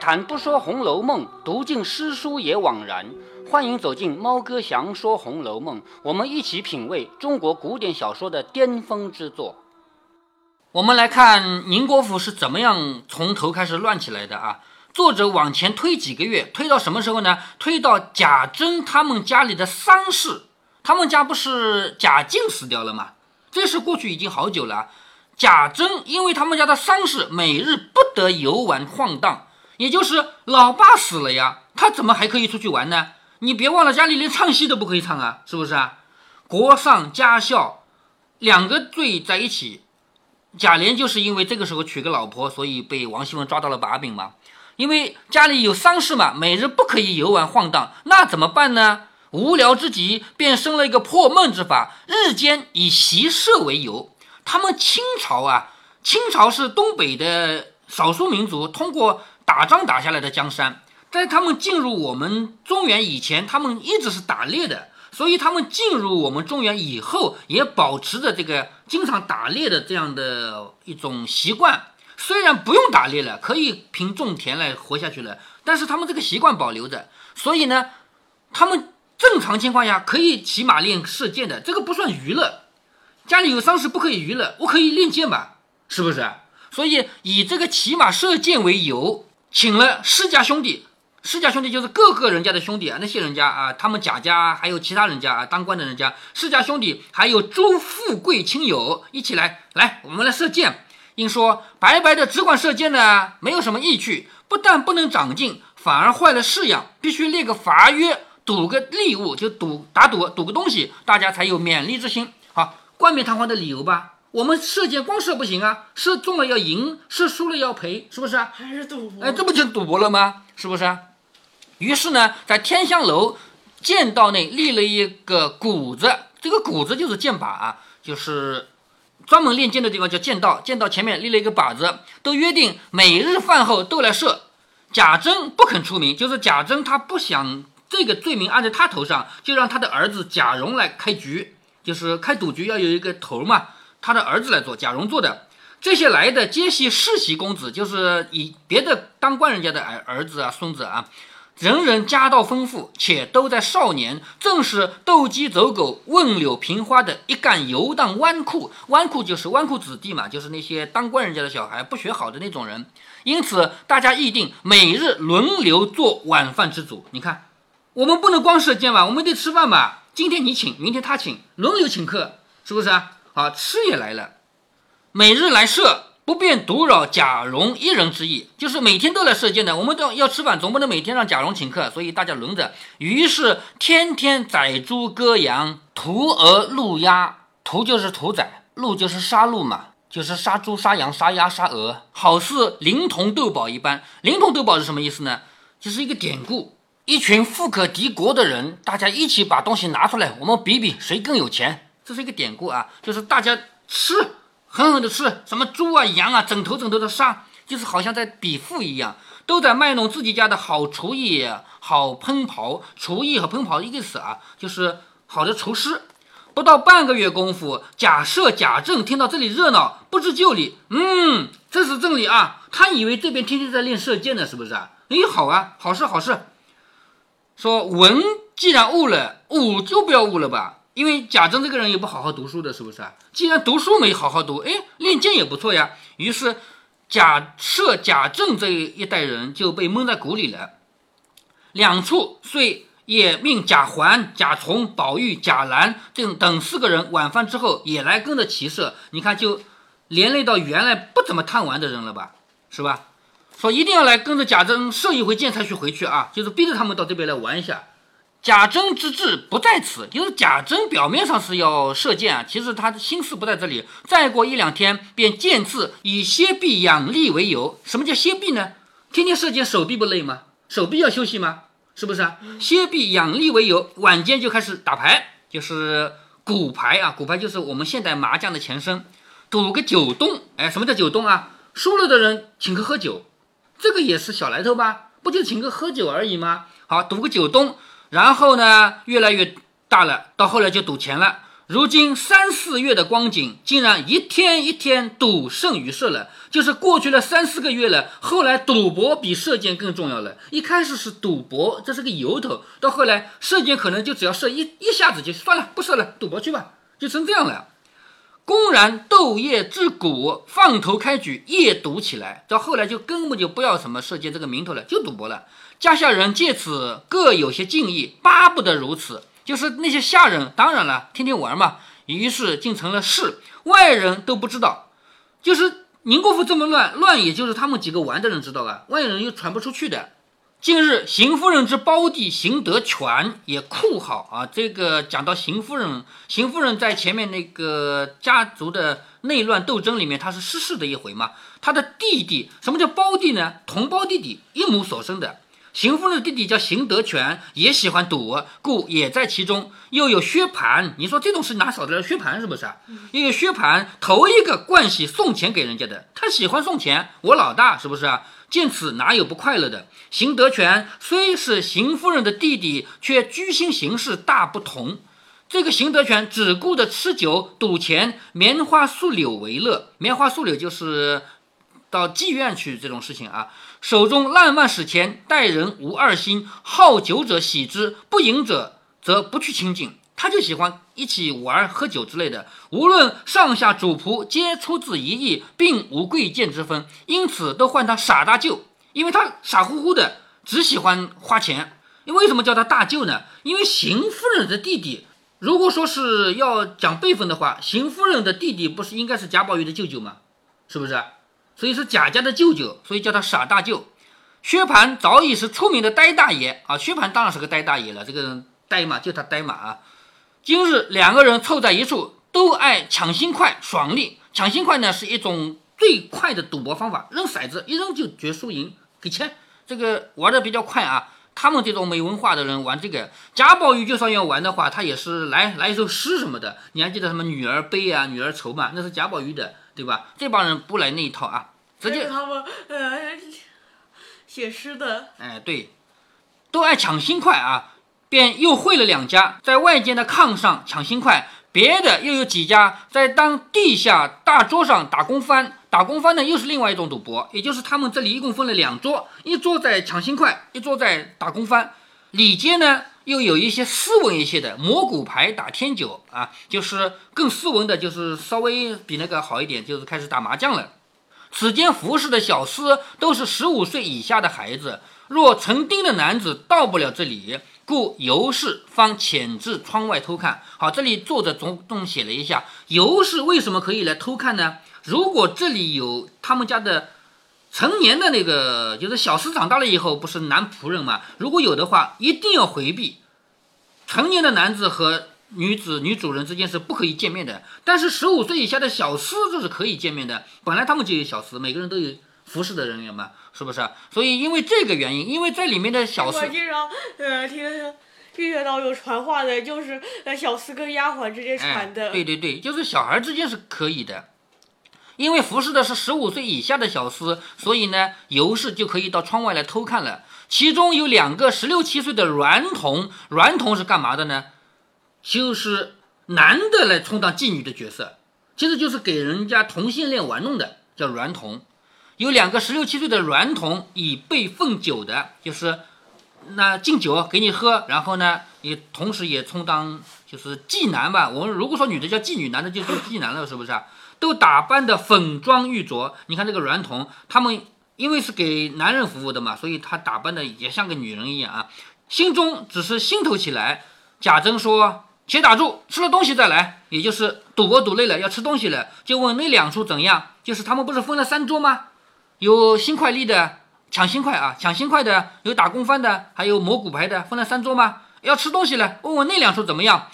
谈不说《红楼梦》，读尽诗书也枉然。欢迎走进猫哥祥说《红楼梦》，我们一起品味中国古典小说的巅峰之作。我们来看宁国府是怎么样从头开始乱起来的啊？作者往前推几个月，推到什么时候呢？推到贾珍他们家里的丧事。他们家不是贾静死掉了吗？这事过去已经好久了。贾珍因为他们家的丧事，每日不得游玩晃荡。也就是老爸死了呀，他怎么还可以出去玩呢？你别忘了，家里连唱戏都不可以唱啊，是不是啊？国丧家孝两个罪在一起，贾琏就是因为这个时候娶个老婆，所以被王熙凤抓到了把柄嘛。因为家里有丧事嘛，每日不可以游玩晃荡，那怎么办呢？无聊之极，便生了一个破梦之法，日间以习射为由。他们清朝啊，清朝是东北的少数民族，通过。打仗打下来的江山，在他们进入我们中原以前，他们一直是打猎的，所以他们进入我们中原以后，也保持着这个经常打猎的这样的一种习惯。虽然不用打猎了，可以凭种田来活下去了，但是他们这个习惯保留着。所以呢，他们正常情况下可以骑马练射箭的，这个不算娱乐。家里有丧事不可以娱乐，我可以练剑吧？是不是？所以以这个骑马射箭为由。请了施家兄弟，施家兄弟就是各个人家的兄弟啊，那些人家啊，他们贾家还有其他人家啊，当官的人家，施家兄弟还有诸富贵亲友一起来，来，我们来射箭。应说白白的只管射箭呢，没有什么意趣，不但不能长进，反而坏了式样，必须列个罚约，赌个利物，就赌打赌，赌个东西，大家才有勉励之心。好，冠冕堂皇的理由吧。我们射箭光射不行啊，射中了要赢，射输了要赔，是不是啊？还是赌博？哎，这不就赌博了吗？是不是啊？于是呢，在天香楼剑道内立了一个谷子，这个谷子就是箭靶啊，就是专门练剑的地方叫剑道。剑道前面立了一个靶子，都约定每日饭后都来射。贾珍不肯出名，就是贾珍他不想这个罪名按在他头上，就让他的儿子贾蓉来开局，就是开赌局要有一个头嘛。他的儿子来做，贾蓉做的，这些来的皆系世袭公子，就是以别的当官人家的儿儿子啊、孙子啊，人人家道丰富，且都在少年，正是斗鸡走狗、问柳平花的一干游荡纨绔。纨绔就是纨绔子弟嘛，就是那些当官人家的小孩，不学好的那种人。因此，大家议定每日轮流做晚饭之主。你看，我们不能光射箭吧，我们得吃饭吧。今天你请，明天他请，轮流请客，是不是啊？啊，吃也来了，每日来射，不便独扰贾蓉一人之意，就是每天都来射箭的。我们都要吃饭，总不能每天让贾蓉请客，所以大家轮着。于是天天宰猪割羊，屠鹅戮鸭，屠就是屠宰，戮就是杀戮嘛，就是杀猪、杀羊、杀鸭、杀鹅，好似灵童斗宝一般。灵童斗宝是什么意思呢？就是一个典故，一群富可敌国的人，大家一起把东西拿出来，我们比比谁更有钱。这是一个典故啊，就是大家吃，狠狠的吃，什么猪啊、羊啊，整头整头的杀，就是好像在比富一样，都在卖弄自己家的好厨艺、好烹刨。厨艺和烹刨意思啊，就是好的厨师。不到半个月功夫，贾赦、贾政听到这里热闹，不知就里，嗯，这是正理啊。他以为这边天天在练射箭呢，是不是啊？哎，好啊，好事好事。说文既然误了，武就不要误了吧。因为贾政这个人也不好好读书的，是不是啊？既然读书没好好读，哎，练剑也不错呀。于是贾赦、贾政这一代人就被蒙在鼓里了。两处遂也命贾环、贾从、宝玉、贾兰这等四个人晚饭之后也来跟着骑射。你看，就连累到原来不怎么贪玩的人了吧？是吧？说一定要来跟着贾政射一回箭才去回去啊，就是逼着他们到这边来玩一下。贾珍之志不在此，就是贾珍表面上是要射箭啊，其实他的心思不在这里。再过一两天，便见字以歇臂养力为由。什么叫歇臂呢？天天射箭，手臂不累吗？手臂要休息吗？是不是啊？歇臂养力为由，晚间就开始打牌，就是骨牌啊。骨牌就是我们现代麻将的前身，赌个九洞。哎，什么叫九洞啊？输了的人请客喝酒，这个也是小来头吧？不就请客喝酒而已吗？好，赌个九洞。然后呢，越来越大了，到后来就赌钱了。如今三四月的光景，竟然一天一天赌胜于射了。就是过去了三四个月了，后来赌博比射箭更重要了。一开始是赌博，这是个由头，到后来射箭可能就只要射一一下子就算了，不射了，赌博去吧，就成这样了。公然斗夜之鼓，放头开举，夜赌起来。到后来就根本就不要什么射箭这个名头了，就赌博了。家下人借此各有些敬意，巴不得如此。就是那些下人，当然了，天天玩嘛，于是竟成了事，外人都不知道。就是宁国府这么乱，乱也就是他们几个玩的人知道了，外人又传不出去的。近日，邢夫人之胞弟邢德全也酷好啊。这个讲到邢夫人，邢夫人在前面那个家族的内乱斗争里面，她是失势的一回嘛。她的弟弟，什么叫胞弟呢？同胞弟弟，一母所生的。邢夫人的弟弟叫邢德全，也喜欢赌，故也在其中。又有薛蟠，你说这种事哪少得了薛蟠是不是啊？又有薛蟠，头一个惯喜送钱给人家的，他喜欢送钱，我老大是不是啊？见此哪有不快乐的？邢德全虽是邢夫人的弟弟，却居心行事大不同。这个邢德全只顾着吃酒赌钱，棉花树柳为乐。棉花树柳就是到妓院去这种事情啊。手中烂漫使钱，待人无二心。好酒者喜之，不饮者则不去亲近。他就喜欢一起玩、喝酒之类的。无论上下主仆，皆出自一意，并无贵贱之分，因此都唤他傻大舅，因为他傻乎乎的，只喜欢花钱。因为什么叫他大舅呢？因为邢夫人的弟弟，如果说是要讲辈分的话，邢夫人的弟弟不是应该是贾宝玉的舅舅吗？是不是？所以是贾家的舅舅，所以叫他傻大舅。薛蟠早已是出名的呆大爷啊！薛蟠当然是个呆大爷了，这个人呆嘛，就他呆嘛啊！今日两个人凑在一处，都爱抢心快、爽利。抢心快呢，是一种最快的赌博方法，扔骰子一扔就决输赢，给钱，这个玩的比较快啊。他们这种没文化的人玩这个，贾宝玉就算要玩的话，他也是来来一首诗什么的。你还记得什么“女儿悲”啊，“女儿愁”嘛？那是贾宝玉的。对吧？这帮人不来那一套啊，直接他们呃写诗的，哎，对，都爱抢新快啊，便又会了两家，在外间的炕上抢新快，别的又有几家在当地下大桌上打工翻，打工翻呢又是另外一种赌博，也就是他们这里一共分了两桌，一桌在抢新快，一桌在打工翻，里间呢。又有一些斯文一些的摸骨牌打天九啊，就是更斯文的，就是稍微比那个好一点，就是开始打麻将了。此间服侍的小厮都是十五岁以下的孩子，若成丁的男子到不了这里，故尤氏方潜至窗外偷看。好，这里作者总总写了一下，尤氏为什么可以来偷看呢？如果这里有他们家的。成年的那个就是小厮长大了以后不是男仆人嘛？如果有的话，一定要回避。成年的男子和女子、女主人之间是不可以见面的。但是十五岁以下的小厮这是可以见面的。本来他们就有小厮，每个人都有服侍的人员嘛，是不是？所以因为这个原因，因为在里面的小厮，我经常呃听听到有传话的，就是呃小厮跟丫鬟之间传的。对对对，就是小孩之间是可以的。因为服侍的是十五岁以下的小厮，所以呢，尤氏就可以到窗外来偷看了。其中有两个十六七岁的娈童，娈童是干嘛的呢？就是男的来充当妓女的角色，其实就是给人家同性恋玩弄的，叫娈童。有两个十六七岁的娈童，以备奉酒的，就是那敬酒给你喝，然后呢，也同时也充当就是妓男吧。我们如果说女的叫妓女，男的就叫妓男了，是不是啊？都打扮的粉妆玉琢，你看这个娈童，他们因为是给男人服务的嘛，所以他打扮的也像个女人一样啊。心中只是心头起来。贾珍说：“且打住，吃了东西再来。”也就是赌博赌累了要吃东西了，就问那两处怎样？就是他们不是分了三桌吗？有新快利的抢新快啊，抢新快的有打工翻的，还有摸骨牌的，分了三桌吗？要吃东西了，问问那两处怎么样？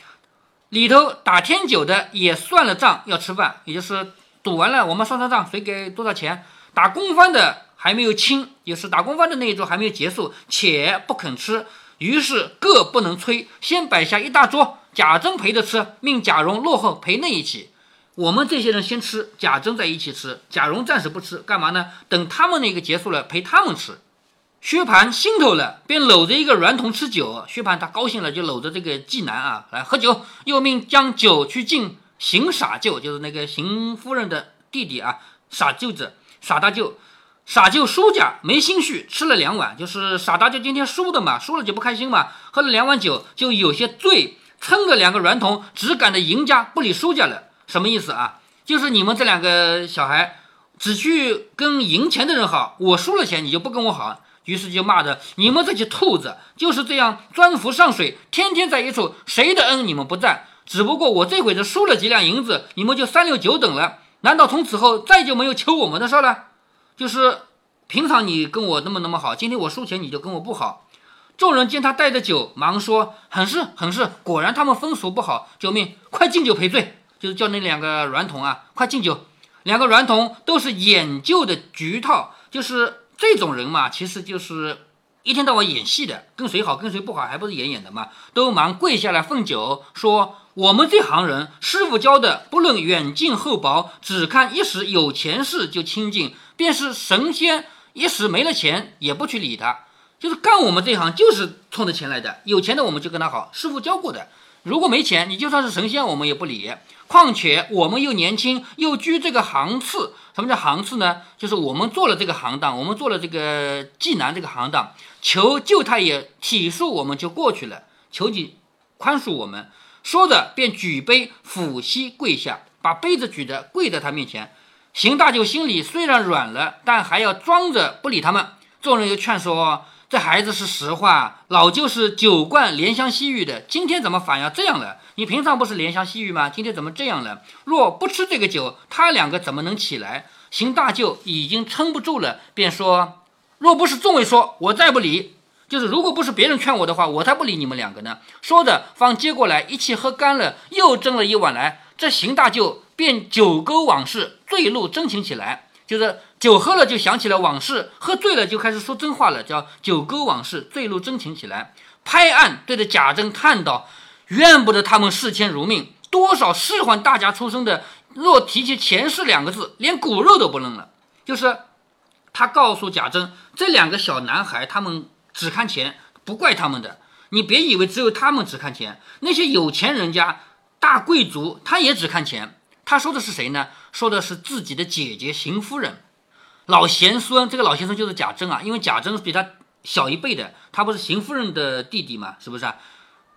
里头打天九的也算了账，要吃饭，也就是赌完了，我们算算账，谁给多少钱？打工方的还没有清，也是打工方的那一桌还没有结束，且不肯吃，于是各不能催，先摆下一大桌，贾珍陪着吃，命贾蓉落后陪那一起。我们这些人先吃，贾珍在一起吃，贾蓉暂时不吃，干嘛呢？等他们那个结束了，陪他们吃。薛蟠心头了，便搂着一个软童吃酒。薛蟠他高兴了，就搂着这个妓男啊来喝酒，又命将酒去敬邢傻舅，就是那个邢夫人的弟弟啊，傻舅子、傻大舅。傻舅输家没心绪，吃了两碗，就是傻大舅今天输的嘛，输了就不开心嘛，喝了两碗酒就有些醉，撑着两个软童只赶着赢家不理输家了。什么意思啊？就是你们这两个小孩只去跟赢钱的人好，我输了钱你就不跟我好。于是就骂着你们这些兔子就是这样钻浮上水，天天在一处，谁的恩你们不占？只不过我这会子输了几两银子，你们就三六九等了。难道从此后再就没有求我们的事了？就是平常你跟我那么那么好，今天我输钱你就跟我不好。众人见他带着酒，忙说很是很是，果然他们风俗不好，救命！快敬酒赔罪，就是叫那两个娈童啊，快敬酒。两个娈童都是演旧的局套，就是。这种人嘛，其实就是一天到晚演戏的，跟谁好跟谁不好，还不是演演的嘛？都忙跪下来奉酒，说我们这行人，师傅教的，不论远近厚薄，只看一时有钱事就亲近，便是神仙，一时没了钱也不去理他，就是干我们这行就是冲着钱来的，有钱的我们就跟他好，师傅教过的。如果没钱，你就算是神仙，我们也不理。况且我们又年轻，又居这个行次。什么叫行刺呢？就是我们做了这个行当，我们做了这个济南这个行当，求救太爷体恤我们就过去了，求你宽恕我们。说着便举杯抚膝跪下，把杯子举着跪在他面前。邢大舅心里虽然软了，但还要装着不理他们。众人又劝说。这孩子是实话，老舅是酒惯怜香惜玉的，今天怎么反要这样了？你平常不是怜香惜玉吗？今天怎么这样了？若不吃这个酒，他两个怎么能起来？邢大舅已经撑不住了，便说：“若不是众位说，我再不理。就是如果不是别人劝我的话，我才不理你们两个呢。”说着，方接过来一气喝干了，又斟了一碗来。这邢大舅便酒勾往事，醉怒真情起来。就是酒喝了就想起了往事，喝醉了就开始说真话了，叫酒歌往事，醉怒真情起来。拍案对着贾珍叹道：“怨不得他们视钱如命，多少仕宦大家出身的，若提起钱氏两个字，连骨肉都不认了。”就是他告诉贾珍，这两个小男孩他们只看钱，不怪他们的。你别以为只有他们只看钱，那些有钱人家、大贵族他也只看钱。他说的是谁呢？说的是自己的姐姐邢夫人，老贤孙。这个老贤孙就是贾珍啊，因为贾珍比他小一辈的，他不是邢夫人的弟弟嘛，是不是啊？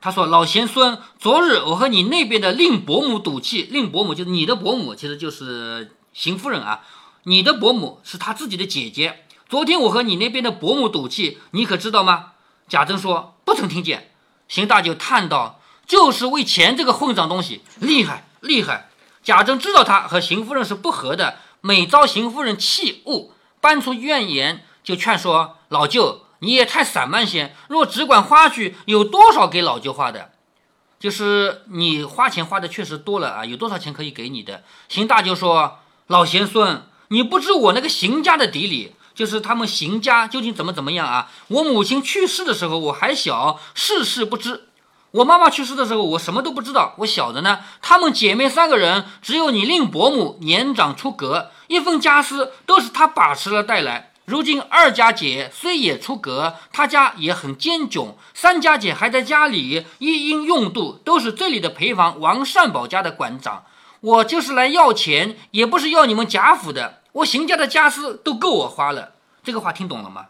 他说：“老贤孙，昨日我和你那边的令伯母赌气，令伯母就是你的伯母，其实就是邢夫人啊。你的伯母是他自己的姐姐。昨天我和你那边的伯母赌气，你可知道吗？”贾珍说：“不曾听见。”邢大舅叹道：“就是为钱这个混账东西，厉害厉害。”贾珍知道他和邢夫人是不和的，每遭邢夫人气恶，搬出怨言，就劝说老舅：“你也太散漫些，若只管花去，有多少给老舅花的？就是你花钱花的确实多了啊，有多少钱可以给你的？”邢大舅说：“老贤孙，你不知我那个邢家的底里，就是他们邢家究竟怎么怎么样啊？我母亲去世的时候我还小，事事不知。”我妈妈去世的时候，我什么都不知道。我小的呢，她们姐妹三个人，只有你令伯母年长出阁，一份家私都是她把持了带来。如今二家姐虽也出阁，她家也很艰窘。三家姐还在家里，一应用度都是这里的陪房王善宝家的馆长。我就是来要钱，也不是要你们贾府的。我邢家的家私都够我花了。这个话听懂了吗？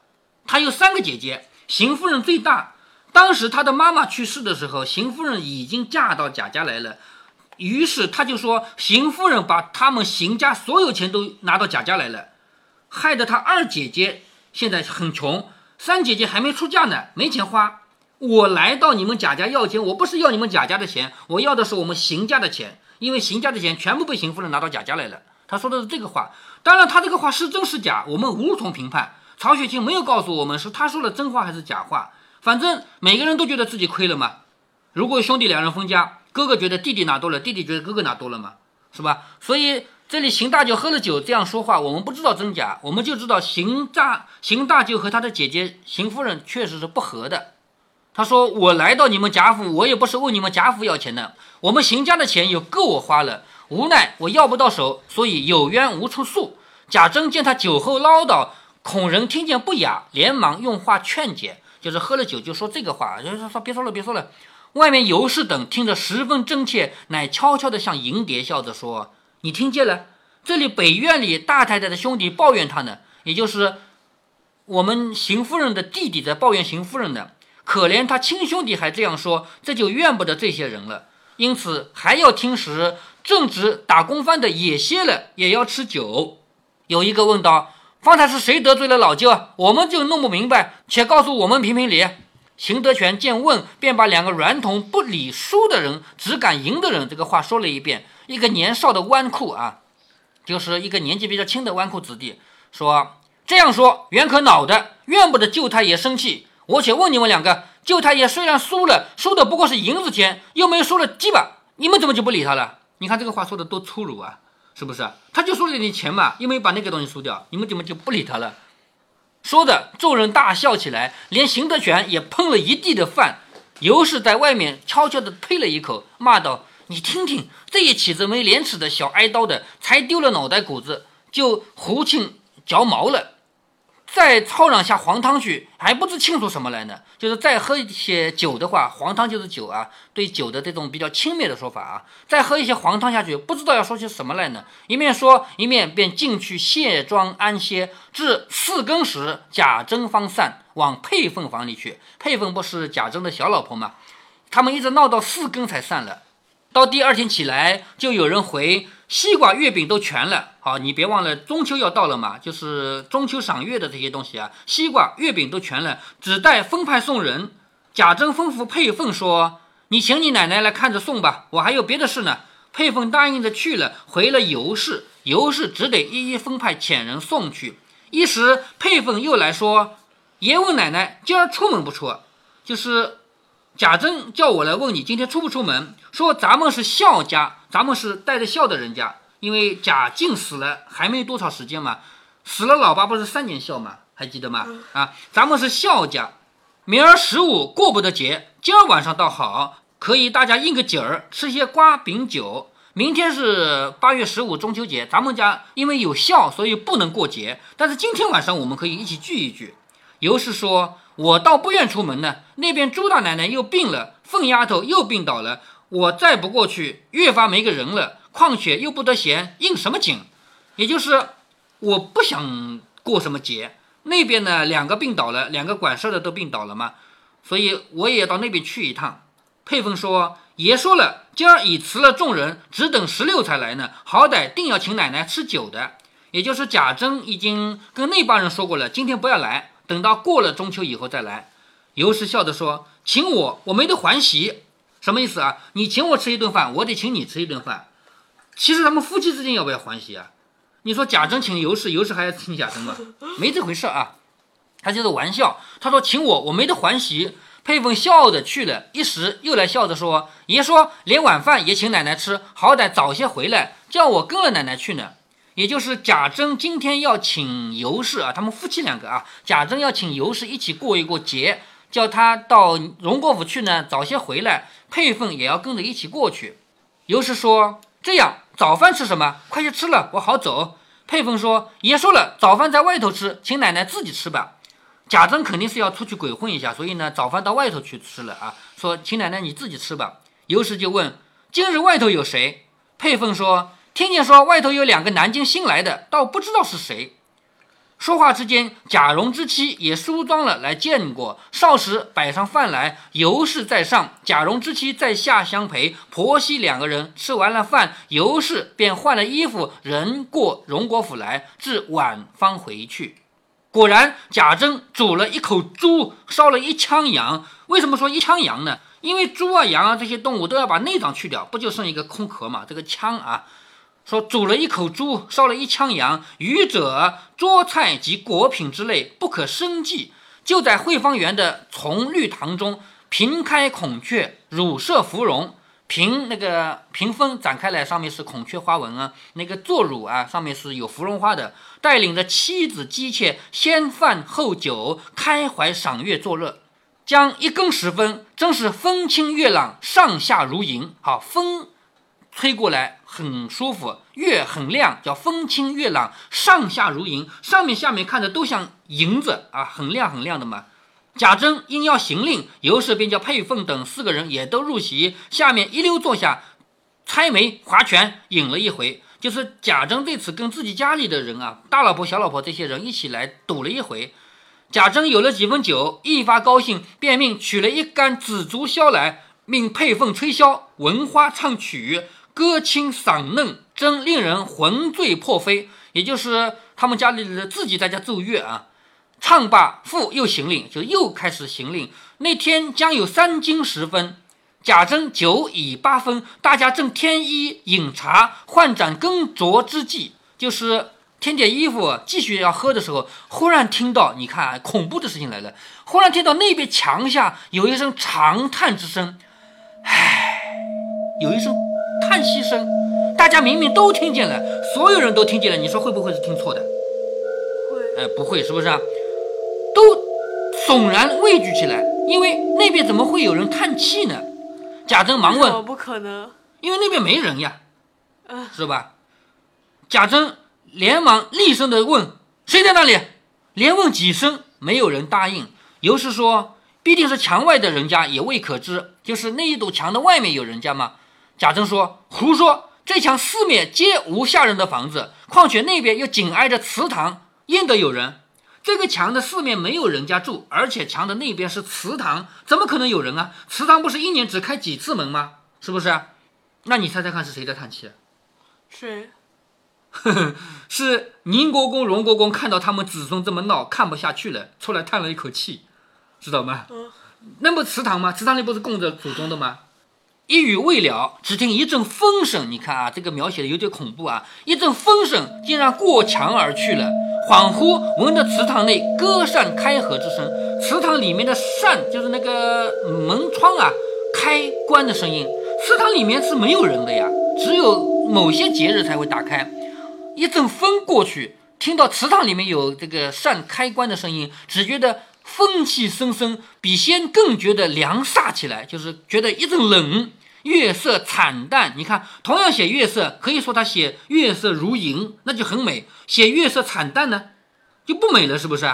她有三个姐姐，邢夫人最大。当时他的妈妈去世的时候，邢夫人已经嫁到贾家来了，于是他就说邢夫人把他们邢家所有钱都拿到贾家来了，害得他二姐姐现在很穷，三姐姐还没出嫁呢，没钱花。我来到你们贾家要钱，我不是要你们贾家的钱，我要的是我们邢家的钱，因为邢家的钱全部被邢夫人拿到贾家来了。他说的是这个话，当然他这个话是真是假，我们无从评判。曹雪芹没有告诉我们是他说了真话还是假话。反正每个人都觉得自己亏了嘛。如果兄弟两人分家，哥哥觉得弟弟拿多了，弟弟觉得哥哥拿多了嘛，是吧？所以这里邢大舅喝了酒这样说话，我们不知道真假，我们就知道邢大邢大舅和他的姐姐邢夫人确实是不和的。他说：“我来到你们贾府，我也不是问你们贾府要钱的，我们邢家的钱有够我花了，无奈我要不到手，所以有冤无处诉。”贾珍见他酒后唠叨。孔人听见不雅，连忙用话劝解，就是喝了酒就说这个话，就是说别说了，别说了。外面尤氏等听着十分真切，乃悄悄地向银蝶笑着说：“你听见了？这里北院里大太太的兄弟抱怨他呢，也就是我们邢夫人的弟弟在抱怨邢夫人呢。可怜他亲兄弟还这样说，这就怨不得这些人了。因此还要听时，正值打工饭的也歇了，也要吃酒。有一个问道：方才是谁得罪了老舅？我们就弄不明白，且告诉我们评评理。”邢德全见问，便把两个软桶不理输的人，只敢赢的人这个话说了一遍。一个年少的纨绔啊，就是一个年纪比较轻的纨绔子弟，说这样说原可恼的，怨不得舅太爷生气。我且问你们两个，舅太爷虽然输了，输的不过是银子钱，又没输了鸡巴，你们怎么就不理他了？你看这个话说的多粗鲁啊，是不是？他就输了点钱嘛，又没有把那个东西输掉，你们怎么就不理他了？说着众人大笑起来，连邢德全也碰了一地的饭。尤氏在外面悄悄地呸了一口，骂道：“你听听，这一起子没廉耻的小挨刀的，才丢了脑袋骨子，就胡庆嚼毛了。”再焯两下黄汤去，还不知庆出什么来呢。就是再喝一些酒的话，黄汤就是酒啊，对酒的这种比较轻蔑的说法啊。再喝一些黄汤下去，不知道要说些什么来呢。一面说，一面便进去卸妆安歇。至四更时，贾珍方散，往配凤房里去。配凤不是贾珍的小老婆吗？他们一直闹到四更才散了。到第二天起来，就有人回。西瓜、月饼都全了，好，你别忘了中秋要到了嘛，就是中秋赏月的这些东西啊，西瓜、月饼都全了，只待分派送人。贾珍吩咐佩凤说：“你请你奶奶来看着送吧，我还有别的事呢。”佩凤答应着去了，回了尤氏，尤氏只得一一分派遣人送去。一时佩凤又来说：“爷问奶奶今儿出门不出？”就是贾珍叫我来问你今天出不出门，说咱们是孝家。咱们是带着孝的人家，因为贾静死了还没多少时间嘛，死了老爸不是三年孝嘛，还记得吗？啊，咱们是孝家，明儿十五过不得节，今儿晚上倒好，可以大家应个景儿，吃些瓜饼酒。明天是八月十五中秋节，咱们家因为有孝，所以不能过节，但是今天晚上我们可以一起聚一聚。尤氏说：“我倒不愿出门呢，那边朱大奶奶又病了，凤丫头又病倒了。”我再不过去，越发没个人了。况且又不得闲，应什么景？也就是我不想过什么节。那边呢，两个病倒了，两个管事的都病倒了嘛，所以我也到那边去一趟。佩凤说：“爷说了，今儿已辞了众人，只等十六才来呢。好歹定要请奶奶吃酒的。也就是贾珍已经跟那帮人说过了，今天不要来，等到过了中秋以后再来。”尤氏笑着说：“请我，我没得还席。”什么意思啊？你请我吃一顿饭，我得请你吃一顿饭。其实他们夫妻之间要不要还席啊？你说贾珍请尤氏，尤氏还要请贾珍吗？没这回事啊，他就是玩笑。他说请我，我没得还席。佩凤笑着去了，一时又来笑着说：“爷说连晚饭也请奶奶吃，好歹早些回来，叫我跟了奶奶去呢。”也就是贾珍今天要请尤氏啊，他们夫妻两个啊，贾珍要请尤氏一起过一过节。叫他到荣国府去呢，早些回来。佩凤也要跟着一起过去。尤氏说：“这样，早饭吃什么？快去吃了，我好走。”佩凤说：“爷说了，早饭在外头吃，请奶奶自己吃吧。”贾珍肯定是要出去鬼混一下，所以呢，早饭到外头去吃了啊。说：“请奶奶你自己吃吧。”尤氏就问：“今日外头有谁？”佩凤说：“听见说外头有两个南京新来的，倒不知道是谁。”说话之间，贾蓉之妻也梳妆了来见过。少时摆上饭来，尤氏在上，贾蓉之妻在下相陪。婆媳两个人吃完了饭，尤氏便换了衣服，人过荣国府来，至晚方回去。果然，贾珍煮了一口猪，烧了一枪羊。为什么说一枪羊呢？因为猪啊、羊啊这些动物都要把内脏去掉，不就剩一个空壳嘛？这个枪啊。说煮了一口猪，烧了一腔羊，余者桌菜及果品之类不可生计。就在汇芳园的从绿堂中，平开孔雀，乳设芙蓉。屏那个屏风展开来，上面是孔雀花纹啊。那个坐乳啊，上面是有芙蓉花的。带领着妻子姬妾，先饭后酒，开怀赏月作乐。将一更时分，正是风清月朗，上下如银。好风。吹过来很舒服，月很亮，叫风清月朗，上下如银，上面下面看着都像银子啊，很亮很亮的嘛。贾珍因要行令，尤氏便叫佩凤等四个人也都入席，下面一溜坐下，猜眉划拳饮了一回。就是贾珍这次跟自己家里的人啊，大老婆、小老婆这些人一起来赌了一回。贾珍有了几分酒，一发高兴，便命取了一杆紫竹箫来，命佩凤吹箫，闻花唱曲，歌清嗓嫩，真令人魂醉魄飞。也就是他们家里的自己在家奏乐啊。唱罢，复又行令，就又开始行令。那天将有三更时分，贾珍酒已八分，大家正添衣饮茶、换盏更酌之际，就是添点衣服，继续要喝的时候，忽然听到，你看，恐怖的事情来了。忽然听到那边墙下有一声长叹之声，唉，有一声叹息声，大家明明都听见了，所有人都听见了，你说会不会是听错的？会，哎，不会，是不是啊？都悚然畏惧起来，因为那边怎么会有人叹气呢？贾珍忙问：“不可能，因为那边没人呀，嗯，是吧？”贾珍连忙厉声的问：“谁在那里？”连问几声，没有人答应。尤氏说：“必定是墙外的人家，也未可知。就是那一堵墙的外面有人家吗？”贾珍说：“胡说！这墙四面皆无下人的房子，况且那边又紧挨着祠堂，焉得有人？”这个墙的四面没有人家住，而且墙的那边是祠堂，怎么可能有人啊？祠堂不是一年只开几次门吗？是不是？那你猜猜看是谁在叹气？谁？是宁国公、荣国公看到他们子孙这么闹，看不下去了，出来叹了一口气，知道吗？嗯。那不祠堂吗？祠堂里不是供着祖宗的吗？一语未了，只听一阵风声。你看啊，这个描写的有点恐怖啊！一阵风声竟然过墙而去了。恍惚闻着祠堂内歌扇开合之声，祠堂里面的扇就是那个门窗啊开关的声音。祠堂里面是没有人的呀，只有某些节日才会打开。一阵风过去，听到祠堂里面有这个扇开关的声音，只觉得风气森森，比先更觉得凉煞起来，就是觉得一阵冷。月色惨淡，你看，同样写月色，可以说他写月色如银，那就很美；写月色惨淡呢，就不美了，是不是？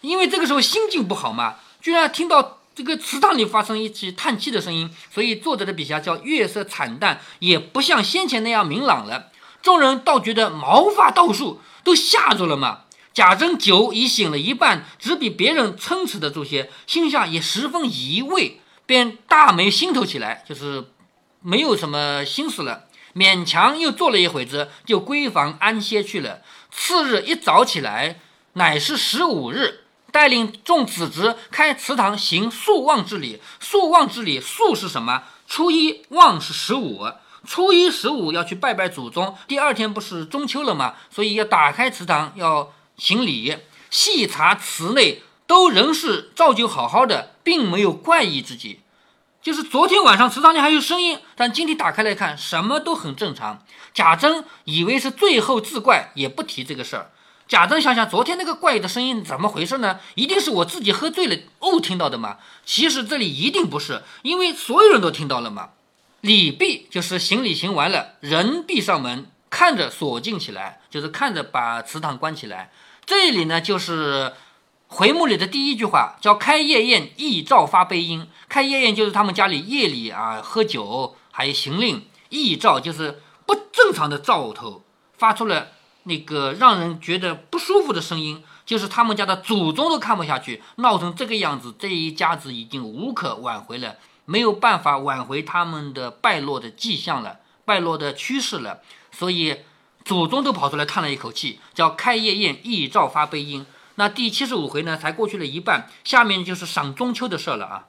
因为这个时候心境不好嘛，居然听到这个祠堂里发生一起叹气的声音，所以作者的笔下叫月色惨淡，也不像先前那样明朗了。众人倒觉得毛发倒竖，都吓住了嘛。贾珍酒已醒了一半，只比别人撑持得住些，心下也十分疑畏，便大眉心头起来，就是。没有什么心思了，勉强又坐了一会子，就闺房安歇去了。次日一早起来，乃是十五日，带领众子侄开祠堂行肃望之礼。肃望之礼，肃是什么？初一，望是十五。初一十五要去拜拜祖宗，第二天不是中秋了吗？所以要打开祠堂，要行礼。细查祠内，都仍是照旧好好的，并没有怪异之极。就是昨天晚上祠堂里还有声音，但今天打开来看，什么都很正常。贾珍以为是最后自怪，也不提这个事儿。贾珍想想，昨天那个怪异的声音怎么回事呢？一定是我自己喝醉了哦听到的嘛？其实这里一定不是，因为所有人都听到了嘛。礼毕，就是行礼行完了，人闭上门，看着锁进起来，就是看着把祠堂关起来。这里呢，就是。回目里的第一句话叫“开夜宴，亦照发悲音”。开夜宴就是他们家里夜里啊喝酒，还有行令。亦照就是不正常的兆头，发出了那个让人觉得不舒服的声音。就是他们家的祖宗都看不下去，闹成这个样子，这一家子已经无可挽回了，没有办法挽回他们的败落的迹象了，败落的趋势了。所以祖宗都跑出来叹了一口气，叫“开夜宴，亦照发悲音”。那第七十五回呢，才过去了一半，下面就是赏中秋的事了啊。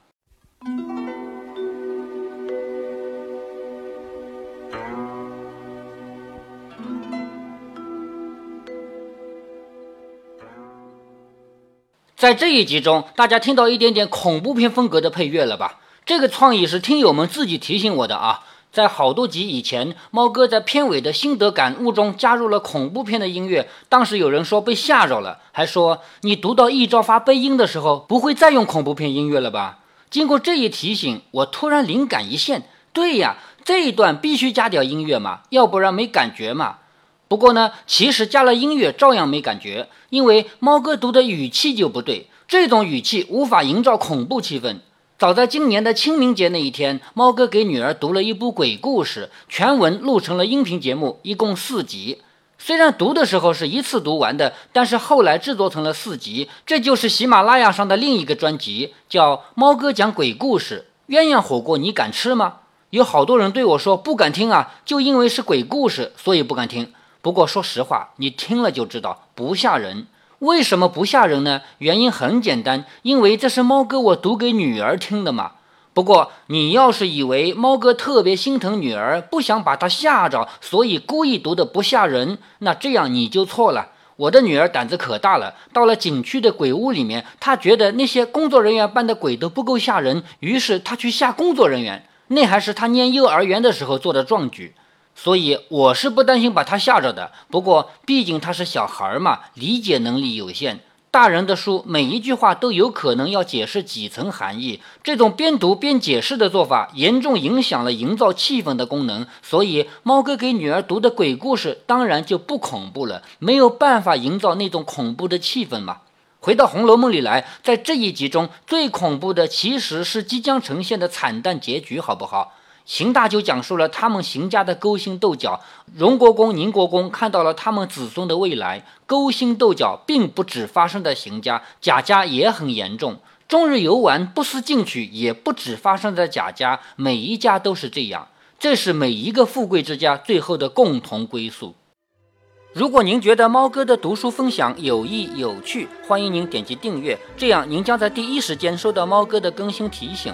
在这一集中，大家听到一点点恐怖片风格的配乐了吧？这个创意是听友们自己提醒我的啊。在好多集以前，猫哥在片尾的心得感悟中加入了恐怖片的音乐。当时有人说被吓着了，还说你读到一招发悲音的时候，不会再用恐怖片音乐了吧？经过这一提醒，我突然灵感一现，对呀，这一段必须加点音乐嘛，要不然没感觉嘛。不过呢，其实加了音乐照样没感觉，因为猫哥读的语气就不对，这种语气无法营造恐怖气氛。早在今年的清明节那一天，猫哥给女儿读了一部鬼故事，全文录成了音频节目，一共四集。虽然读的时候是一次读完的，但是后来制作成了四集，这就是喜马拉雅上的另一个专辑，叫《猫哥讲鬼故事》。鸳鸯火锅你敢吃吗？有好多人对我说不敢听啊，就因为是鬼故事，所以不敢听。不过说实话，你听了就知道不吓人。为什么不吓人呢？原因很简单，因为这是猫哥我读给女儿听的嘛。不过，你要是以为猫哥特别心疼女儿，不想把她吓着，所以故意读的不吓人，那这样你就错了。我的女儿胆子可大了，到了景区的鬼屋里面，她觉得那些工作人员扮的鬼都不够吓人，于是她去吓工作人员。那还是她念幼儿园的时候做的壮举，所以我是不担心把他吓着的。不过，毕竟他是小孩嘛，理解能力有限。大人的书，每一句话都有可能要解释几层含义。这种边读边解释的做法，严重影响了营造气氛的功能。所以，猫哥给女儿读的鬼故事，当然就不恐怖了，没有办法营造那种恐怖的气氛嘛。回到《红楼梦》里来，在这一集中最恐怖的，其实是即将呈现的惨淡结局，好不好？邢大就讲述了他们邢家的勾心斗角，荣国公、宁国公看到了他们子孙的未来。勾心斗角并不只发生在邢家，贾家也很严重。终日游玩、不思进取，也不只发生在贾家，每一家都是这样。这是每一个富贵之家最后的共同归宿。如果您觉得猫哥的读书分享有益有趣，欢迎您点击订阅，这样您将在第一时间收到猫哥的更新提醒。